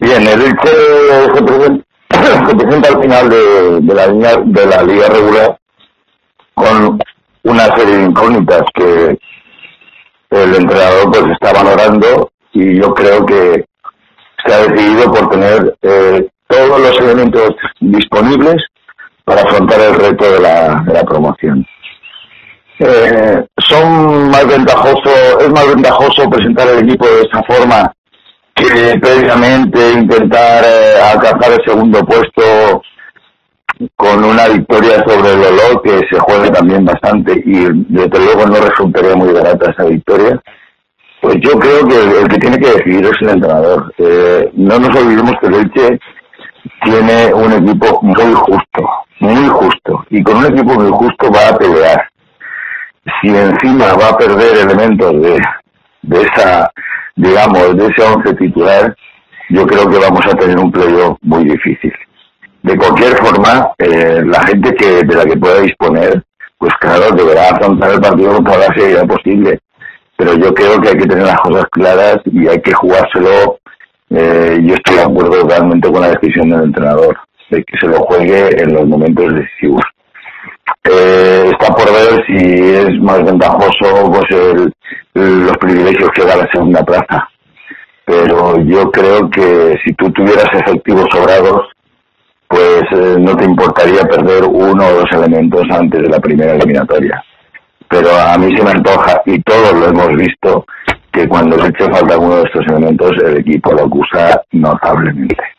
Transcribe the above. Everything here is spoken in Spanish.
Bien, el Elche se presenta, se presenta al final de, de la línea, de la liga regular con una serie de incógnitas que el entrenador pues está valorando y yo creo que se ha decidido por tener eh, todos los elementos disponibles para afrontar el reto de la, de la promoción. Eh, son más ventajoso, es más ventajoso presentar el equipo de esa forma que previamente intentar eh, alcanzar el segundo puesto con una victoria sobre el dolor que se juega también bastante y desde luego no resultaría muy barata esa victoria. Pues yo creo que el, que tiene que decidir es el entrenador. Eh, no nos olvidemos que el Elche tiene un equipo muy justo, muy justo, y con un equipo muy justo va a pelear. Si encima va a perder elementos de, de esa, digamos, de ese once titular, yo creo que vamos a tener un playoff muy difícil. De cualquier forma, eh, la gente que de la que pueda disponer, pues claro, deberá afrontar el partido con toda la seriedad posible. Pero yo creo que hay que tener las cosas claras y hay que jugárselo. Eh, yo estoy de acuerdo totalmente con la decisión del entrenador, de que se lo juegue en los momentos decisivos. Eh, está por ver si es más ventajoso pues el, los privilegios que da la segunda plaza. Pero yo creo que si tú tuvieras efectivos sobrados, pues eh, no te importaría perder uno o dos elementos antes de la primera eliminatoria. Pero a mí se me antoja, y todos lo hemos visto, que cuando se eche falta alguno de estos elementos, el equipo lo acusa notablemente.